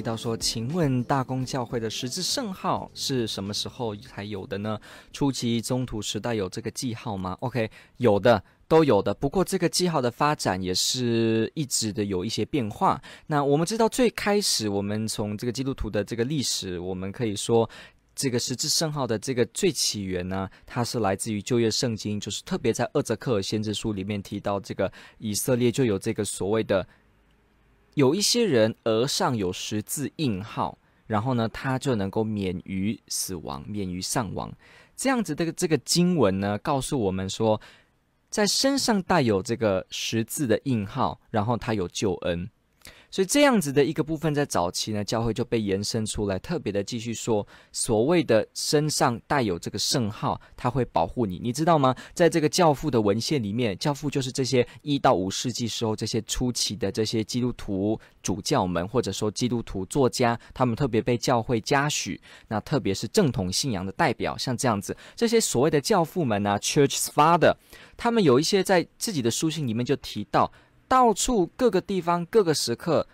提到说，请问大公教会的十字圣号是什么时候才有的呢？初期宗徒时代有这个记号吗？OK，有的，都有的。不过这个记号的发展也是一直的有一些变化。那我们知道，最开始我们从这个基督徒的这个历史，我们可以说，这个十字圣号的这个最起源呢，它是来自于旧约圣经，就是特别在厄则克尔先知书里面提到，这个以色列就有这个所谓的。有一些人额上有十字印号，然后呢，他就能够免于死亡，免于伤亡。这样子的这个经文呢，告诉我们说，在身上带有这个十字的印号，然后他有救恩。所以这样子的一个部分，在早期呢，教会就被延伸出来，特别的继续说，所谓的身上带有这个圣号，它会保护你，你知道吗？在这个教父的文献里面，教父就是这些一到五世纪时候这些初期的这些基督徒主教们，或者说基督徒作家，他们特别被教会嘉许。那特别是正统信仰的代表，像这样子，这些所谓的教父们呢，Church Father，他们有一些在自己的书信里面就提到。到处各个地方各个时刻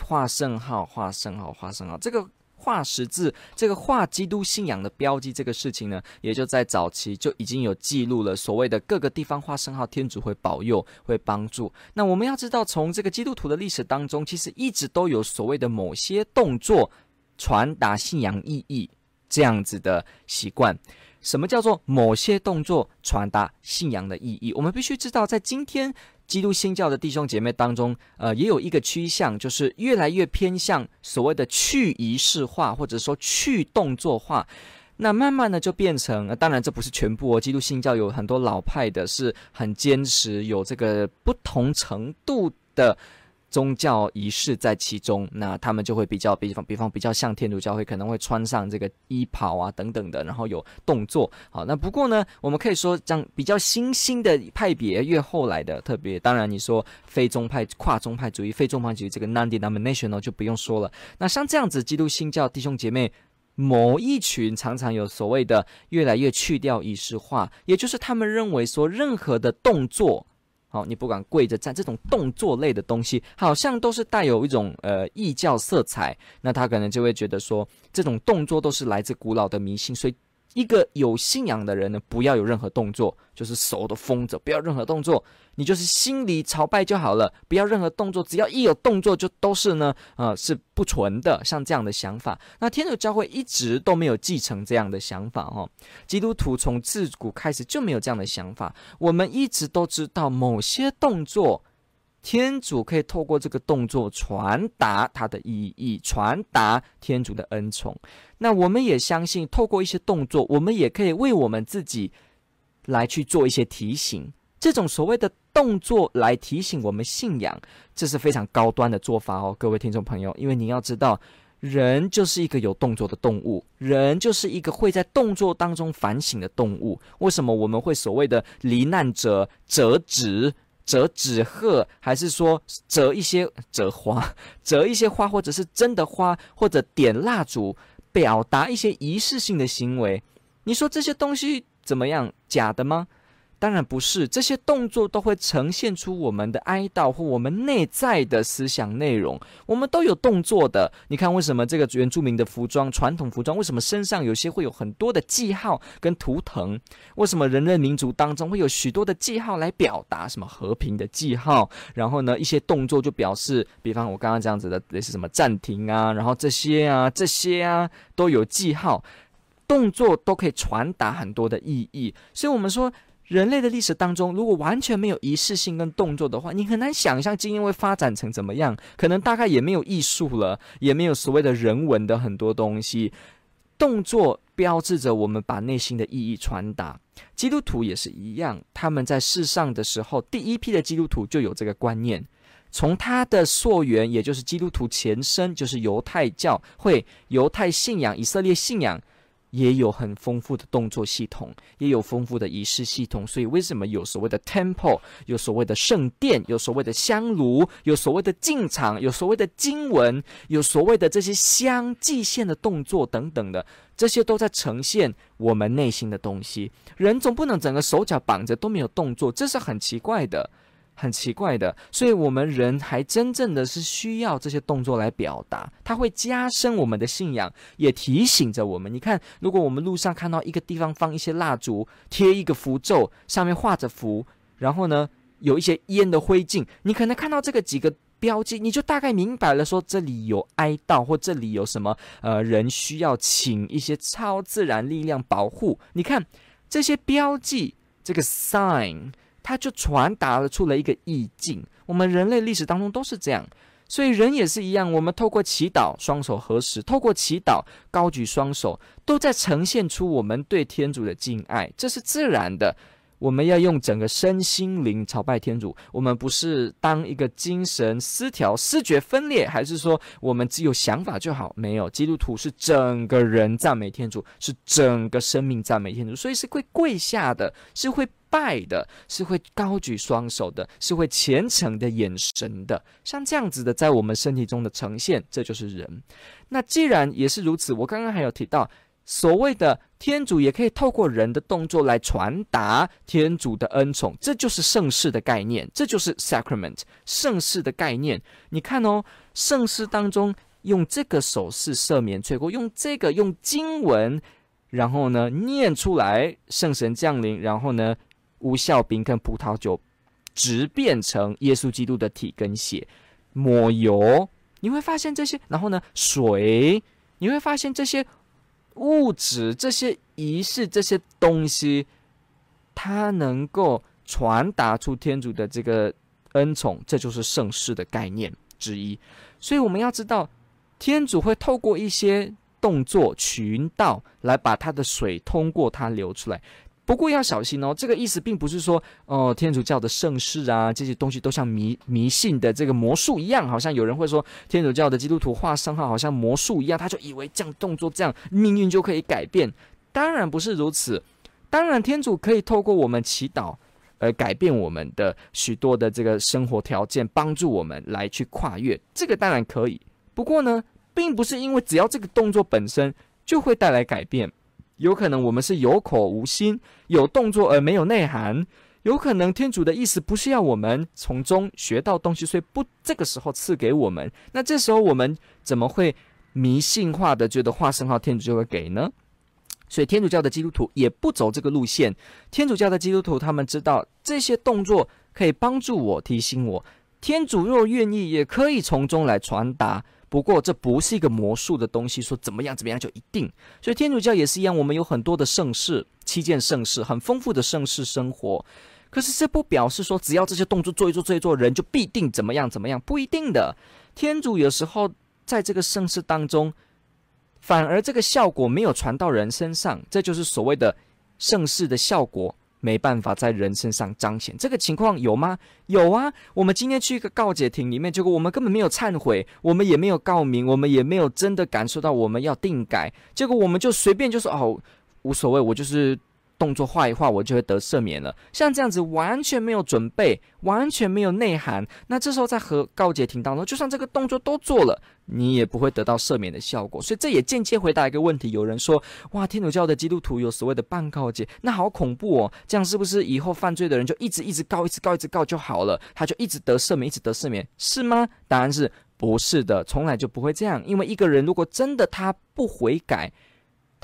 画圣号，画圣号，画圣号。这个画十字，这个画基督信仰的标记，这个事情呢，也就在早期就已经有记录了。所谓的各个地方画圣号，天主会保佑，会帮助。那我们要知道，从这个基督徒的历史当中，其实一直都有所谓的某些动作传达信仰意义这样子的习惯。什么叫做某些动作传达信仰的意义？我们必须知道，在今天。基督新教的弟兄姐妹当中，呃，也有一个趋向，就是越来越偏向所谓的去仪式化，或者说去动作化。那慢慢的就变成，呃，当然这不是全部哦。基督新教有很多老派的，是很坚持有这个不同程度的。宗教仪式在其中，那他们就会比较，比方比方比较像天主教会可能会穿上这个衣袍啊等等的，然后有动作。好，那不过呢，我们可以说，这样比较新兴的派别，越后来的特别，当然你说非宗派、跨宗派主义、非宗派主义这个 non-denominational 就不用说了。那像这样子，基督新教弟兄姐妹某一群常常有所谓的越来越去掉仪式化，也就是他们认为说任何的动作。好，你不管跪着站，这种动作类的东西，好像都是带有一种呃异教色彩。那他可能就会觉得说，这种动作都是来自古老的迷信，所以。一个有信仰的人呢，不要有任何动作，就是手都封着，不要任何动作，你就是心里朝拜就好了，不要任何动作，只要一有动作就都是呢，呃，是不纯的，像这样的想法。那天主教会一直都没有继承这样的想法，哦，基督徒从自古开始就没有这样的想法。我们一直都知道某些动作。天主可以透过这个动作传达他的意义，传达天主的恩宠。那我们也相信，透过一些动作，我们也可以为我们自己来去做一些提醒。这种所谓的动作来提醒我们信仰，这是非常高端的做法哦，各位听众朋友。因为你要知道，人就是一个有动作的动物，人就是一个会在动作当中反省的动物。为什么我们会所谓的罹难者折纸？折纸鹤，还是说折一些折花，折一些花，或者是真的花，或者点蜡烛，表达一些仪式性的行为？你说这些东西怎么样？假的吗？当然不是，这些动作都会呈现出我们的哀悼或我们内在的思想内容。我们都有动作的。你看，为什么这个原住民的服装、传统服装，为什么身上有些会有很多的记号跟图腾？为什么人类民族当中会有许多的记号来表达什么和平的记号？然后呢，一些动作就表示，比方我刚刚这样子的，类似什么暂停啊，然后这些啊，这些啊都有记号，动作都可以传达很多的意义。所以，我们说。人类的历史当中，如果完全没有仪式性跟动作的话，你很难想象基因会发展成怎么样。可能大概也没有艺术了，也没有所谓的人文的很多东西。动作标志着我们把内心的意义传达。基督徒也是一样，他们在世上的时候，第一批的基督徒就有这个观念。从他的溯源，也就是基督徒前身，就是犹太教会、犹太信仰、以色列信仰。也有很丰富的动作系统，也有丰富的仪式系统。所以为什么有所谓的 temple，有所谓的圣殿，有所谓的香炉，有所谓的进场，有所谓的经文，有所谓的这些香祭献的动作等等的，这些都在呈现我们内心的东西。人总不能整个手脚绑着都没有动作，这是很奇怪的。很奇怪的，所以我们人还真正的是需要这些动作来表达，它会加深我们的信仰，也提醒着我们。你看，如果我们路上看到一个地方放一些蜡烛，贴一个符咒，上面画着符，然后呢，有一些烟的灰烬，你可能看到这个几个标记，你就大概明白了，说这里有哀悼，或这里有什么呃人需要请一些超自然力量保护。你看这些标记，这个 sign。它就传达了出了一个意境。我们人类历史当中都是这样，所以人也是一样。我们透过祈祷，双手合十；透过祈祷，高举双手，都在呈现出我们对天主的敬爱。这是自然的。我们要用整个身心灵朝拜天主。我们不是当一个精神失调、视觉分裂，还是说我们只有想法就好？没有，基督徒是整个人赞美天主，是整个生命赞美天主，所以是会跪下的，是会。拜的是会高举双手的，是会虔诚的眼神的，像这样子的，在我们身体中的呈现，这就是人。那既然也是如此，我刚刚还有提到，所谓的天主也可以透过人的动作来传达天主的恩宠，这就是圣事的概念，这就是 sacrament 圣事的概念。你看哦，圣事当中用这个手势赦免罪过，用这个用经文，然后呢念出来，圣神降临，然后呢。无酵饼跟葡萄酒，直变成耶稣基督的体跟血，抹油，你会发现这些，然后呢，水，你会发现这些物质、这些仪式、这些东西，它能够传达出天主的这个恩宠，这就是盛世的概念之一。所以我们要知道，天主会透过一些动作、渠道来把他的水通过它流出来。不过要小心哦，这个意思并不是说，哦，天主教的圣事啊，这些东西都像迷迷信的这个魔术一样，好像有人会说，天主教的基督徒画圣号好像魔术一样，他就以为这样动作这样命运就可以改变。当然不是如此，当然天主可以透过我们祈祷而改变我们的许多的这个生活条件，帮助我们来去跨越，这个当然可以。不过呢，并不是因为只要这个动作本身就会带来改变。有可能我们是有口无心，有动作而没有内涵。有可能天主的意思不是要我们从中学到东西，所以不这个时候赐给我们。那这时候我们怎么会迷信化的觉得画圣号天主就会给呢？所以天主教的基督徒也不走这个路线。天主教的基督徒他们知道这些动作可以帮助我，提醒我，天主若愿意也可以从中来传达。不过这不是一个魔术的东西，说怎么样怎么样就一定。所以天主教也是一样，我们有很多的圣事，七件圣事，很丰富的圣事生活。可是这不表示说，只要这些动作做一做，做一做，人就必定怎么样怎么样，不一定的。天主有时候在这个圣事当中，反而这个效果没有传到人身上，这就是所谓的圣事的效果。没办法在人身上彰显，这个情况有吗？有啊，我们今天去一个告解亭里面，结果我们根本没有忏悔，我们也没有告明，我们也没有真的感受到我们要定改，结果我们就随便就说哦，无所谓，我就是。动作画一画，我就会得赦免了。像这样子完全没有准备，完全没有内涵，那这时候在和告解庭当中，就算这个动作都做了，你也不会得到赦免的效果。所以这也间接回答一个问题：有人说，哇，天主教的基督徒有所谓的半告解，那好恐怖哦！这样是不是以后犯罪的人就一直一直告，一直告，一直告就好了？他就一直得赦免，一直得赦免，是吗？答案是不是的，从来就不会这样。因为一个人如果真的他不悔改，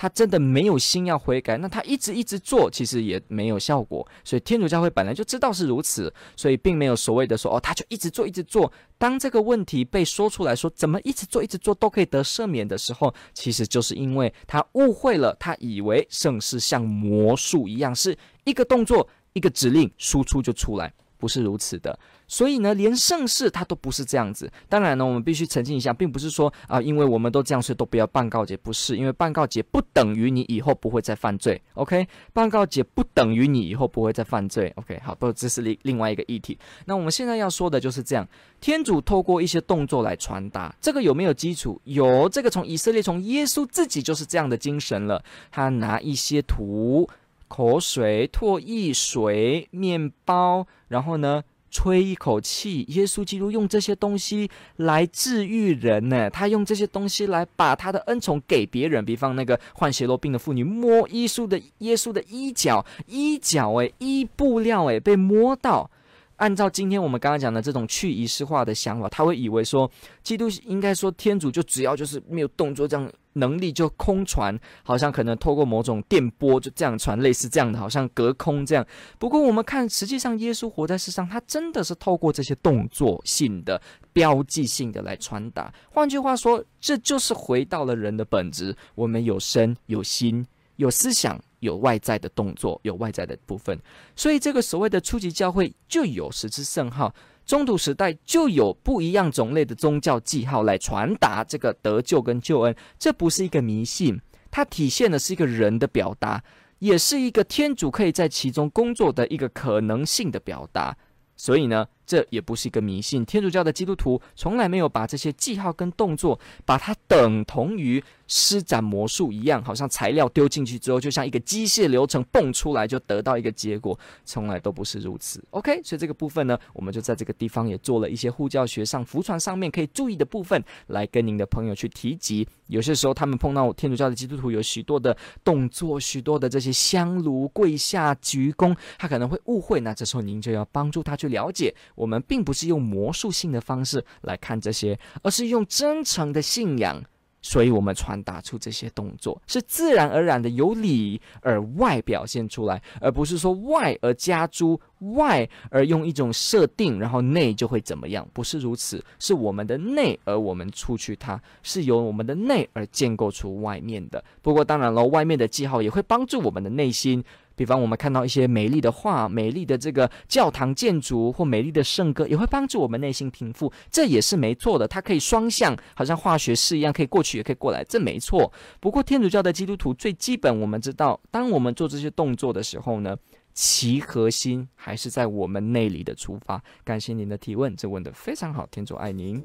他真的没有心要悔改，那他一直一直做，其实也没有效果。所以天主教会本来就知道是如此，所以并没有所谓的说哦，他就一直做一直做。当这个问题被说出来说怎么一直做一直做都可以得赦免的时候，其实就是因为他误会了，他以为圣事像魔术一样，是一个动作一个指令输出就出来。不是如此的。所以呢，连盛世他都不是这样子。当然呢，我们必须澄清一下，并不是说啊、因为我们都这样，所以都不要办告解。不是，因为办告解不等于你以后不会再犯罪。OK，办告解不等于你以后不会再犯罪。OK，好，不，这是另另外一个议题。那我们现在要说的就是这样，天主透过一些动作来传达，这个有没有基础？有，这个从以色列，从耶稣自己就是这样的精神了。他拿一些图、口水、唾液、水、面包，然后呢，吹一口气，耶稣基督用这些东西来治愈人呢。他用这些东西来把他的恩宠给别人。比方那个患血漏病的妇女摸耶稣的耶稣的衣角，衣角诶，衣布料诶，被摸到。按照今天我们刚刚讲的这种去仪式化的想法，他会以为说，基督应该说天主就只要就是没有动作这样。能力就空传，好像可能透过某种电波就这样传，类似这样的，好像隔空这样。不过我们看，实际上耶稣活在世上，他真的是透过这些动作性的、标记性的来传达。换句话说，这就是回到了人的本质：我们有身、有心、有思想、有外在的动作、有外在的部分。所以，这个所谓的初级教会就有十字圣号。中土时代就有不一样种类的宗教记号来传达这个得救跟救恩，这不是一个迷信，它体现的是一个人的表达，也是一个天主可以在其中工作的一个可能性的表达。所以呢，这也不是一个迷信。天主教的基督徒从来没有把这些记号跟动作，把它等同于施展魔术一样，好像材料丢进去之后，就像一个机械流程蹦出来就得到一个结果，从来都不是如此。OK，所以这个部分呢，我们就在这个地方也做了一些护教学上、福传上面可以注意的部分，来跟您的朋友去提及。有些时候他们碰到天主教的基督徒有许多的动作、许多的这些香炉、跪下、鞠躬，他可能会误会。那这时候您就要帮助他去了解，我们并不是用魔术性的方式来看这些，而是用真诚的信仰。所以，我们传达出这些动作是自然而然的，由里而外表现出来，而不是说外而加诸外而用一种设定，然后内就会怎么样？不是如此，是我们的内而我们出去它，是由我们的内而建构出外面的。不过，当然了，外面的记号也会帮助我们的内心。比方，我们看到一些美丽的画、美丽的这个教堂建筑或美丽的圣歌，也会帮助我们内心平复，这也是没错的。它可以双向，好像化学式一样，可以过去也可以过来，这没错。不过，天主教的基督徒最基本，我们知道，当我们做这些动作的时候呢，其核心还是在我们内里的出发。感谢您的提问，这问得非常好，天主爱您。